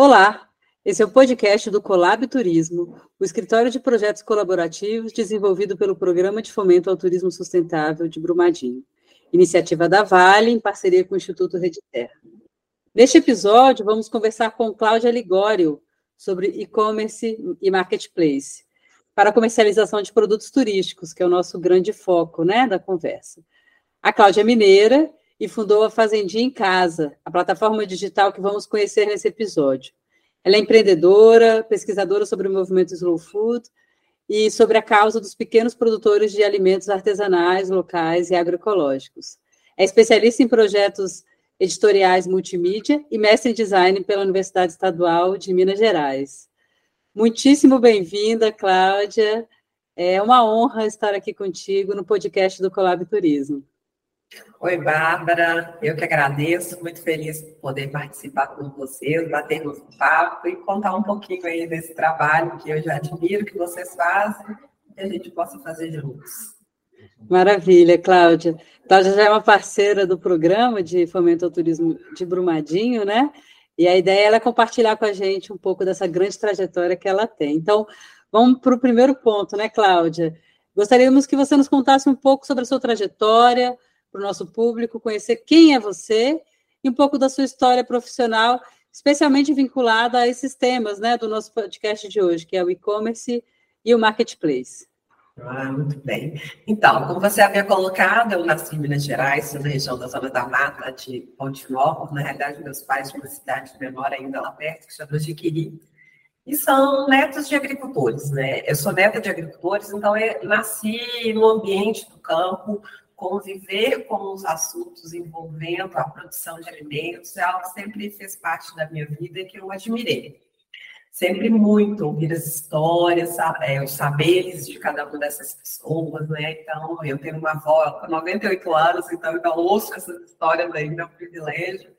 Olá, esse é o podcast do Colab Turismo, o escritório de projetos colaborativos desenvolvido pelo Programa de Fomento ao Turismo Sustentável de Brumadinho, iniciativa da Vale em parceria com o Instituto Rede Terra. Neste episódio, vamos conversar com Cláudia Ligório sobre e-commerce e marketplace para comercialização de produtos turísticos, que é o nosso grande foco né, da conversa. A Cláudia é mineira e fundou a Fazendinha em Casa, a plataforma digital que vamos conhecer nesse episódio. Ela é empreendedora, pesquisadora sobre o movimento Slow Food e sobre a causa dos pequenos produtores de alimentos artesanais, locais e agroecológicos. É especialista em projetos editoriais multimídia e mestre em design pela Universidade Estadual de Minas Gerais. Muitíssimo bem-vinda, Cláudia. É uma honra estar aqui contigo no podcast do Colab Turismo. Oi, Bárbara, eu que agradeço, muito feliz por poder participar com vocês, batermos um papo e contar um pouquinho aí desse trabalho que eu já admiro que vocês fazem e a gente possa fazer juntos. Maravilha, Cláudia. Cláudia já é uma parceira do programa de fomento ao turismo de Brumadinho, né? E a ideia é compartilhar com a gente um pouco dessa grande trajetória que ela tem. Então, vamos para o primeiro ponto, né, Cláudia? Gostaríamos que você nos contasse um pouco sobre a sua trajetória, para o nosso público conhecer quem é você e um pouco da sua história profissional, especialmente vinculada a esses temas né, do nosso podcast de hoje, que é o e-commerce e o marketplace. Ah, muito bem. Então, como você havia colocado, eu nasci em Minas Gerais, na região da Zona da Mata, de Ponte Nova. Na realidade, meus pais de uma cidade de memória ainda lá perto, que chama Jiquiri. E são netos de agricultores, né? Eu sou neta de agricultores, então nasci no ambiente do campo, conviver com os assuntos envolvendo a produção de alimentos é algo que sempre fez parte da minha vida e que eu admirei. Sempre muito ouvir as histórias, é, os saberes de cada uma dessas pessoas, né? Então, eu tenho uma avó com 98 anos, então eu ouço essas histórias ainda, um privilégio.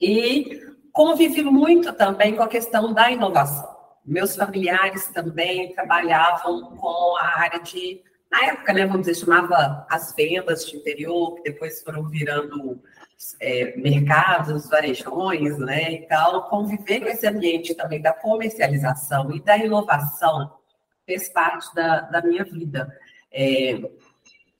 E convivi muito também com a questão da inovação. Meus familiares também trabalhavam com a área de na época, né, vamos dizer, chamava as vendas de interior, que depois foram virando é, mercados, varejões, né, e tal, conviver com esse ambiente também da comercialização e da inovação fez parte da, da minha vida. É,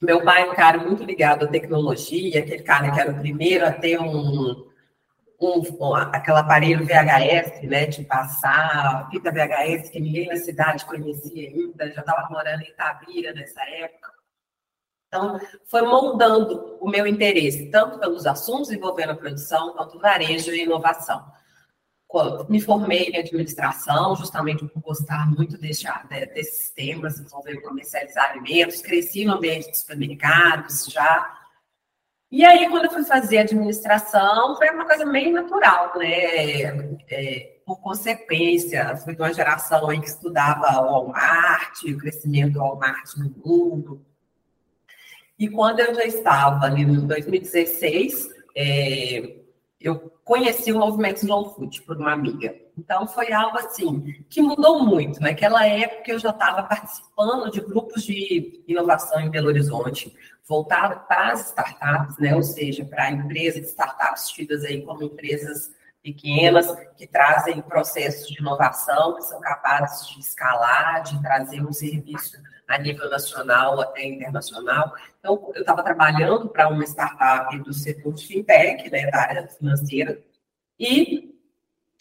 meu pai é um cara muito ligado à tecnologia, aquele cara que era o primeiro a ter um, um, aquele aparelho VHS, né, de passar, fita VHS, que ninguém na cidade conhecia ainda, já estava morando em Itabira nessa época. Então, foi moldando o meu interesse, tanto pelos assuntos envolvendo a produção, quanto varejo e inovação. Me formei em administração, justamente por gostar muito desse, desses temas envolvendo comercializar alimentos, cresci no ambiente de supermercados já, e aí, quando eu fui fazer administração, foi uma coisa meio natural, né? É, por consequência, fui de uma geração aí que estudava o Walmart, o crescimento do Walmart no mundo. E quando eu já estava ali em 2016, é, eu conheci o movimento Slow Food por uma amiga. Então, foi algo assim que mudou muito. Naquela época, eu já estava participando de grupos de inovação em Belo Horizonte, voltado para as startups, né? ou seja, para empresas startups tidas aí como empresas pequenas, que trazem processos de inovação, que são capazes de escalar, de trazer um serviço a nível nacional até internacional. Então, eu estava trabalhando para uma startup do setor de fintech, né, da área financeira, e,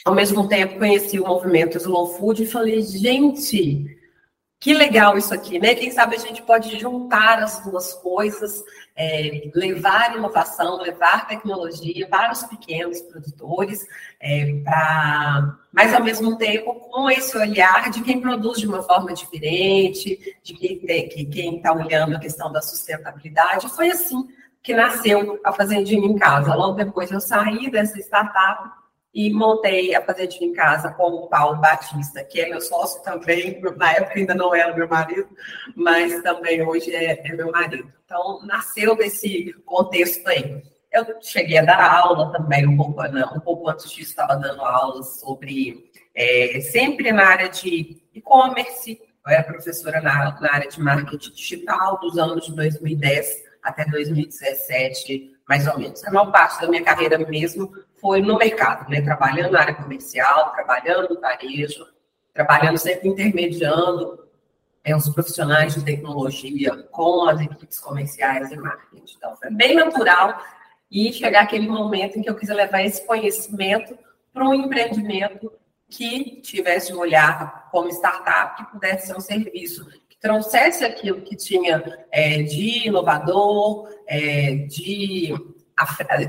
ao mesmo tempo, conheci o movimento Slow Food e falei, gente, que legal isso aqui, né? Quem sabe a gente pode juntar as duas coisas, é, levar inovação, levar tecnologia para os pequenos produtores, é, pra, mas ao mesmo tempo com esse olhar de quem produz de uma forma diferente, de quem está olhando a questão da sustentabilidade. Foi assim que nasceu a Fazendinha em Casa. Logo depois eu saí dessa startup e montei a Fazendinha em Casa com o Paulo Batista, que é meu sócio também, na época ainda não era meu marido, mas também hoje é, é meu marido. Então, nasceu desse contexto aí. Eu cheguei a dar aula também, um pouco, não, um pouco antes disso, estava dando aulas sobre, é, sempre na área de e-commerce, eu era professora na, na área de marketing digital dos anos de 2010 até 2017, mais ou menos. A maior parte da minha carreira mesmo foi no mercado, né? Trabalhando na área comercial, trabalhando no varejo, trabalhando sempre intermediando é, os profissionais de tecnologia com as equipes comerciais e marketing. Então, foi bem natural e chegar aquele momento em que eu quis levar esse conhecimento para um empreendimento que tivesse um olhar como startup, que pudesse ser um serviço que trouxesse aquilo que tinha é, de inovador, é, de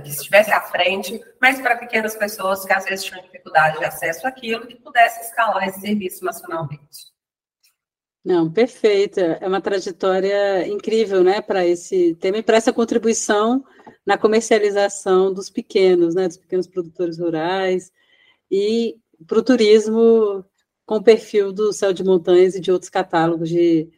que estivesse à frente, mas para pequenas pessoas que às vezes tinham dificuldade de acesso àquilo, que pudesse escalar esse serviço nacionalmente. Não, perfeita. É uma trajetória incrível, né, para esse tema e para essa contribuição na comercialização dos pequenos, né, dos pequenos produtores rurais e para o turismo com o perfil do Céu de Montanhas e de outros catálogos de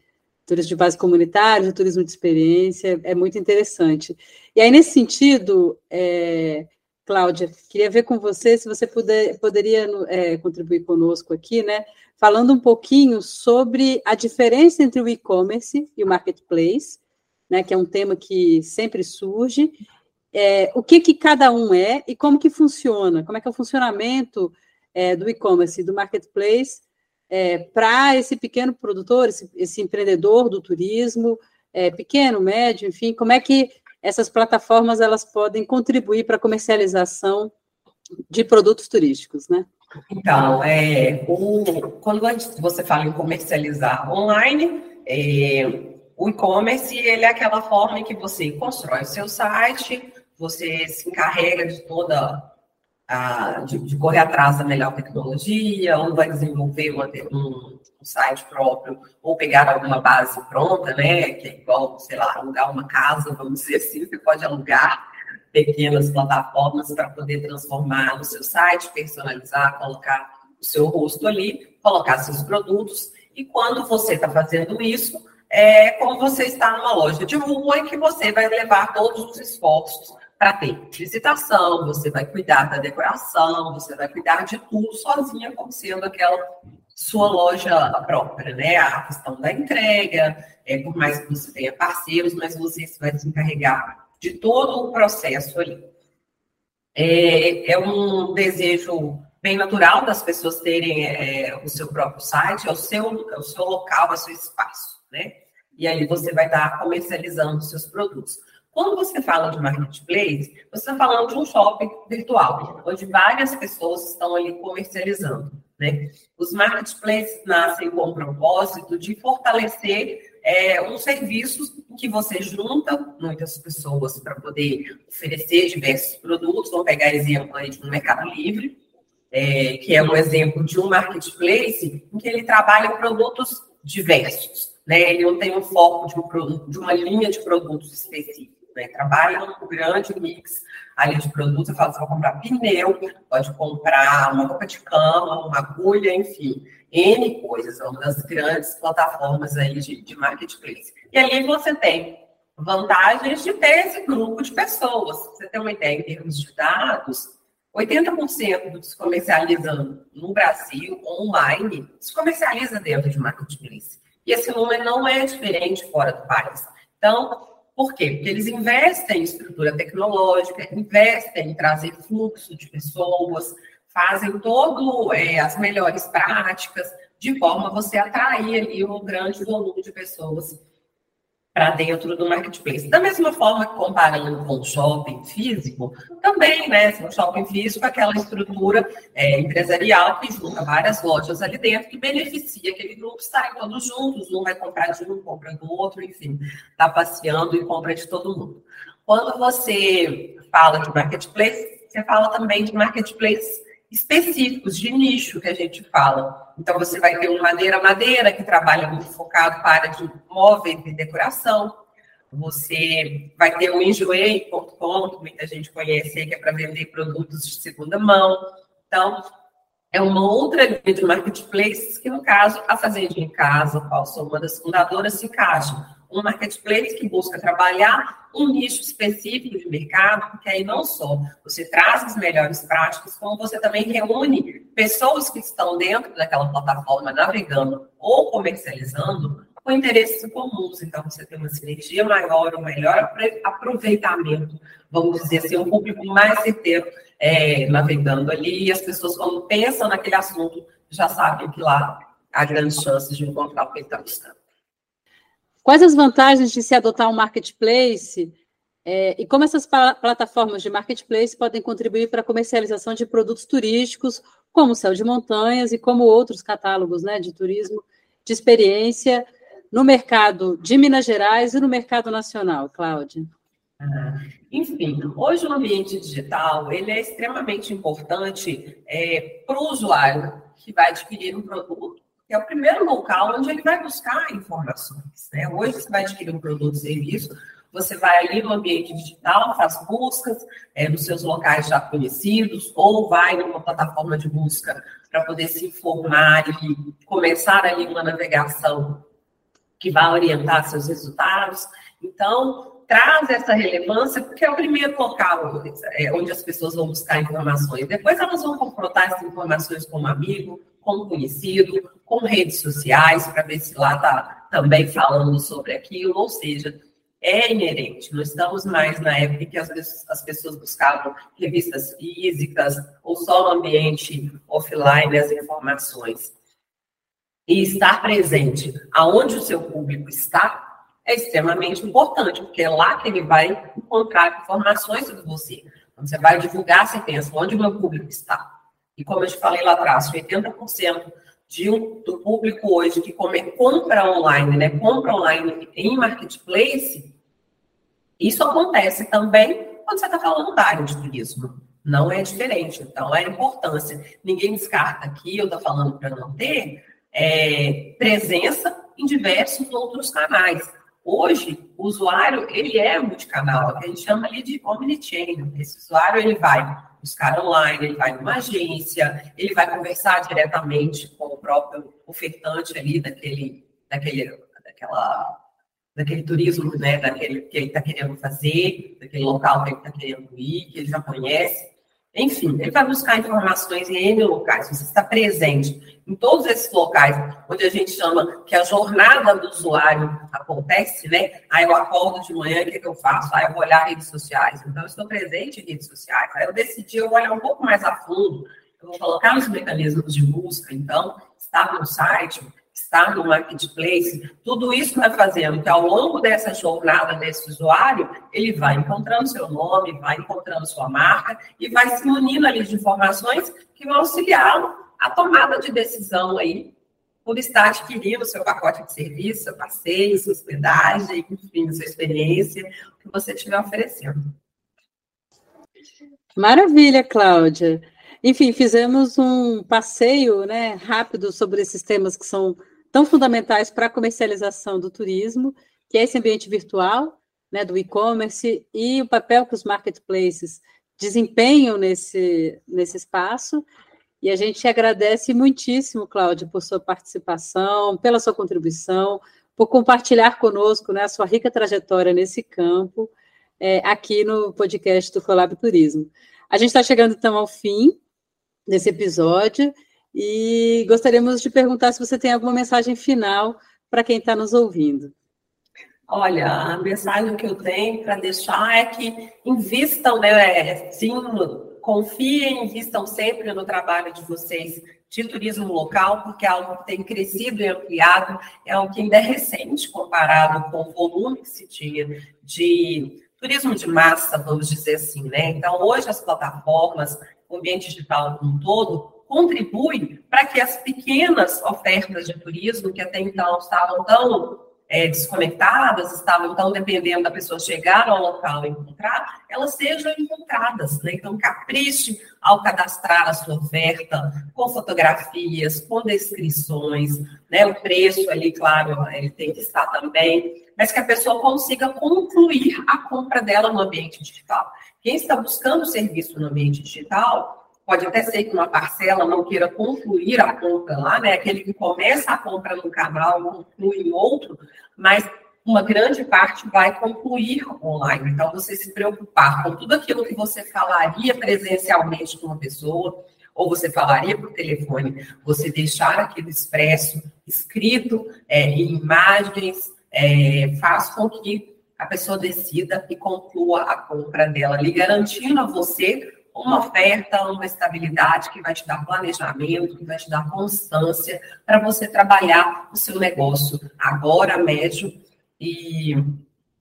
turismo de base comunitária, de turismo de experiência, é muito interessante. E aí, nesse sentido, é, Cláudia, queria ver com você se você puder, poderia é, contribuir conosco aqui, né? Falando um pouquinho sobre a diferença entre o e-commerce e o marketplace, né? Que é um tema que sempre surge. É, o que, que cada um é e como que funciona, como é que é o funcionamento é, do e-commerce e do marketplace é, para esse pequeno produtor, esse, esse empreendedor do turismo, é, pequeno, médio, enfim, como é que essas plataformas elas podem contribuir para a comercialização de produtos turísticos, né? Então, é, o, quando você fala em comercializar online, é, o e-commerce ele é aquela forma em que você constrói o seu site, você se encarrega de toda de, de, correr atrás da melhor tecnologia, ou vai desenvolver uma, um, um, site próprio, ou pegar alguma base pronta, né? Que é igual, sei lá, alugar uma casa, vamos dizer assim, você pode alugar pequenas plataformas para poder transformar no seu site, personalizar, colocar o seu rosto ali, colocar seus produtos. E quando você está fazendo isso, é como você está numa loja de rua em que você vai levar todos os esforços para ter visitação, você vai cuidar da decoração, você vai cuidar de tudo sozinha, como sendo aquela sua loja própria, né? A questão da entrega, é, por mais que você tenha parceiros, mas você vai se encarregar de todo o processo ali. É, é um desejo bem natural das pessoas terem é, o seu próprio site, é o seu, é o seu local, é o seu espaço, né? E aí você vai estar comercializando os seus produtos. Quando você fala de marketplace, você está falando de um shopping virtual, onde várias pessoas estão ali comercializando. Né? Os marketplaces nascem com o propósito de fortalecer é, um serviço que você junta muitas pessoas para poder oferecer diversos produtos. Vamos pegar exemplo aí de um Mercado Livre, é, que é um exemplo de um marketplace em que ele trabalha produtos diversos. Né? Ele não tem um foco de, um, de uma linha de produtos específica né? Trabalha grande mix ali de produtos. Eu falo, você vai comprar pneu, pode comprar uma roupa de cama, uma agulha, enfim, N coisas. É uma das grandes plataformas aí de, de marketplace. E ali você tem vantagens de ter esse grupo de pessoas. Você tem uma ideia em termos de dados, 80% do que se comercializa no Brasil, online, se comercializa dentro de marketplace. E esse número não é diferente fora do país. Então, por quê? Porque eles investem em estrutura tecnológica, investem em trazer fluxo de pessoas, fazem todo é, as melhores práticas, de forma a você atrair ali um grande volume de pessoas para dentro do marketplace. Da mesma forma que comparando com o shopping físico, também, né? O shopping físico aquela estrutura é, empresarial que junta várias lojas ali dentro, que beneficia aquele grupo estarem todos juntos, um vai comprar de um, compra do outro, enfim, está passeando e compra de todo mundo. Quando você fala de marketplace, você fala também de marketplace específicos de nicho que a gente fala. Então, você vai ter um madeira madeira, que trabalha muito focado para de móveis e decoração. Você vai ter o enjoei.com, que muita gente conhece, que é para vender produtos de segunda mão. Então, é uma outra linha de marketplaces que, no caso, a Fazenda em Casa, qual sou uma das fundadoras, se encaixa um marketplace que busca trabalhar um nicho específico de mercado, porque aí não só você traz as melhores práticas, como você também reúne pessoas que estão dentro daquela plataforma navegando ou comercializando com interesses comuns. Então, você tem uma sinergia maior, um melhor aproveitamento, vamos dizer assim, um público mais certeiro é, navegando ali, e as pessoas, quando pensam naquele assunto, já sabem que lá há grandes chances de encontrar o que está buscando. Quais as vantagens de se adotar um marketplace é, e como essas plataformas de marketplace podem contribuir para a comercialização de produtos turísticos, como o céu de montanhas e como outros catálogos né, de turismo de experiência no mercado de Minas Gerais e no mercado nacional, Cláudia? Enfim, hoje o ambiente digital ele é extremamente importante é, para o usuário que vai adquirir um produto, é o primeiro local onde ele vai buscar informações. Né? Hoje você vai adquirir um produto ou serviço, você vai ali no ambiente digital, faz buscas é, nos seus locais já conhecidos, ou vai numa plataforma de busca para poder se informar e começar ali uma navegação que vai orientar seus resultados. Então, traz essa relevância porque é o primeiro local é, onde as pessoas vão buscar informações. Depois elas vão confrontar essas informações com um amigo, com conhecido, com redes sociais, para ver se lá está também falando sobre aquilo. Ou seja, é inerente. Não estamos mais na época que as, as pessoas buscavam revistas físicas ou só no ambiente offline as informações. E estar presente aonde o seu público está é extremamente importante, porque é lá que ele vai encontrar informações sobre você. Quando você vai divulgar, você pensa onde o meu público está. E como eu te falei lá atrás, 80% de do público hoje que come, compra online, né, compra online em marketplace, isso acontece também quando você está falando da área de turismo. Não é diferente. Então, é a importância. Ninguém descarta aqui, eu estou falando para não ter, é, presença em diversos outros canais. Hoje, o usuário, ele é multicanal, a gente chama ali de omnichannel. Esse usuário, ele vai buscar online, ele vai numa agência, ele vai conversar diretamente com o próprio ofertante ali daquele, daquele, daquela daquele turismo, né, daquele que ele está querendo fazer, daquele local que ele está querendo ir, que ele já conhece. Enfim, ele vai buscar informações em N locais. Você está presente em todos esses locais, onde a gente chama que a jornada do usuário acontece, né? Aí eu acordo de manhã, o que, que eu faço? Aí eu vou olhar redes sociais. Então, eu estou presente em redes sociais. Aí eu decidi, eu vou olhar um pouco mais a fundo, eu vou colocar os mecanismos de busca. Então, estar no site, estar no marketplace, tudo isso vai fazendo que ao longo dessa jornada desse usuário, ele vai encontrando seu nome, vai encontrando sua marca e vai se unindo ali de informações que vão auxiliá-lo a tomada de decisão aí por estar adquirindo seu pacote de serviço, seu passeio, sua hospedagem, enfim, sua experiência, o que você estiver oferecendo. Maravilha, Cláudia. Enfim, fizemos um passeio né, rápido sobre esses temas que são tão fundamentais para a comercialização do turismo, que é esse ambiente virtual, né, do e-commerce e o papel que os marketplaces desempenham nesse, nesse espaço. E a gente agradece muitíssimo, Cláudia, por sua participação, pela sua contribuição, por compartilhar conosco né, a sua rica trajetória nesse campo, é, aqui no podcast do Colab Turismo. A gente está chegando, então, ao fim desse episódio. E gostaríamos de perguntar se você tem alguma mensagem final para quem está nos ouvindo. Olha, a mensagem que eu tenho para deixar é que invistam, né? Sim, confiem, invistam sempre no trabalho de vocês de turismo local, porque é algo que tem crescido e ampliado, é algo que ainda é recente comparado com o volume que se tinha de turismo de massa, vamos dizer assim, né? Então, hoje as plataformas, o ambiente digital como um todo, contribui para que as pequenas ofertas de turismo, que até então estavam tão é, desconectadas, estavam tão dependendo da pessoa chegar ao local e encontrar, elas sejam encontradas. Né? Então, capriche ao cadastrar a sua oferta com fotografias, com descrições, né? o preço ali, claro, ele tem que estar também, mas que a pessoa consiga concluir a compra dela no ambiente digital. Quem está buscando serviço no ambiente digital Pode até ser que uma parcela não queira concluir a compra lá, né? Aquele que começa a compra no canal conclui em outro, mas uma grande parte vai concluir online. Então, você se preocupar com tudo aquilo que você falaria presencialmente com uma pessoa, ou você falaria por telefone, você deixar aquilo expresso, escrito, é, em imagens, é, faz com que a pessoa decida e conclua a compra dela, lhe garantindo a você uma oferta, uma estabilidade que vai te dar planejamento, que vai te dar constância para você trabalhar o seu negócio agora, médio e,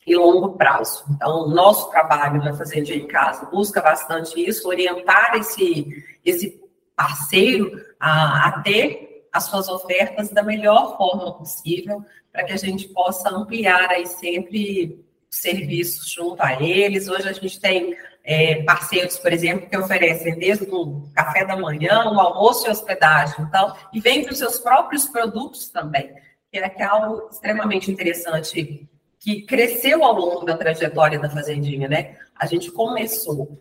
e longo prazo. Então, nosso trabalho na Fazenda em Casa busca bastante isso, orientar esse, esse parceiro a, a ter as suas ofertas da melhor forma possível, para que a gente possa ampliar aí sempre serviços junto a eles. Hoje a gente tem é, parceiros, por exemplo, que oferecem desde o café da manhã, o almoço e hospedagem, então, e vem os seus próprios produtos também, que é, algo extremamente interessante que cresceu ao longo da trajetória da Fazendinha, né? A gente começou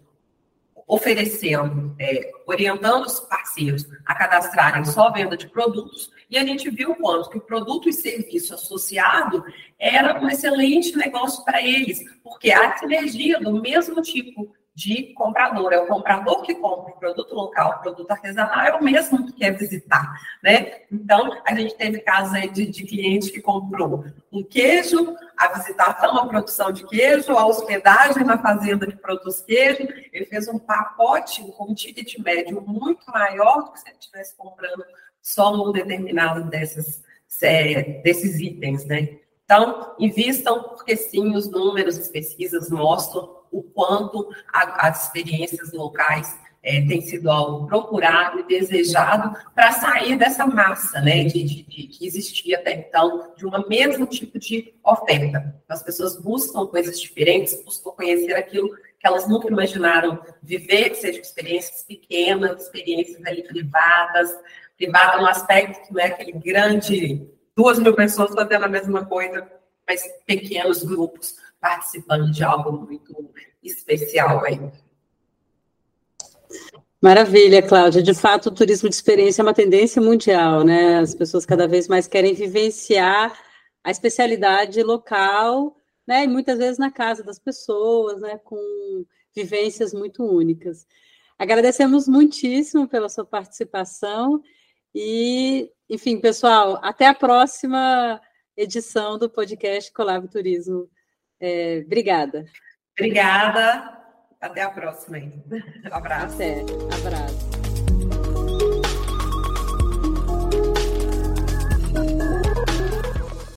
oferecendo, é, orientando os parceiros a cadastrarem só venda de produtos, e a gente viu quanto que o produto e serviço associado era um excelente negócio para eles, porque a sinergia do mesmo tipo de comprador. É o comprador que compra o produto local, o produto artesanal, é o mesmo que quer visitar, né? Então, a gente teve casos aí de, de cliente que comprou um queijo, a visitação, a produção de queijo, a hospedagem na fazenda que produz queijo. Ele fez um pacote com um ticket médio muito maior do que se ele estivesse comprando só um determinado desses, é, desses itens, né? Então, invistam, porque sim, os números, as pesquisas mostram o quanto a, as experiências locais é, têm sido algo procurado e desejado para sair dessa massa né, de, de, de, que existia até então, de um mesmo tipo de oferta. As pessoas buscam coisas diferentes, buscam conhecer aquilo que elas nunca imaginaram viver, que sejam experiências pequenas, experiências ali privadas, privada no aspecto que não é aquele grande, duas mil pessoas fazendo a mesma coisa, mas pequenos grupos participando de algo muito especial aí. Maravilha, Cláudia. De fato, o turismo de experiência é uma tendência mundial, né? As pessoas cada vez mais querem vivenciar a especialidade local, né? E muitas vezes na casa das pessoas, né? Com vivências muito únicas. Agradecemos muitíssimo pela sua participação e, enfim, pessoal, até a próxima edição do podcast Colab Turismo. É, obrigada. Obrigada. Até a próxima. Um abraço. Até. Abraço.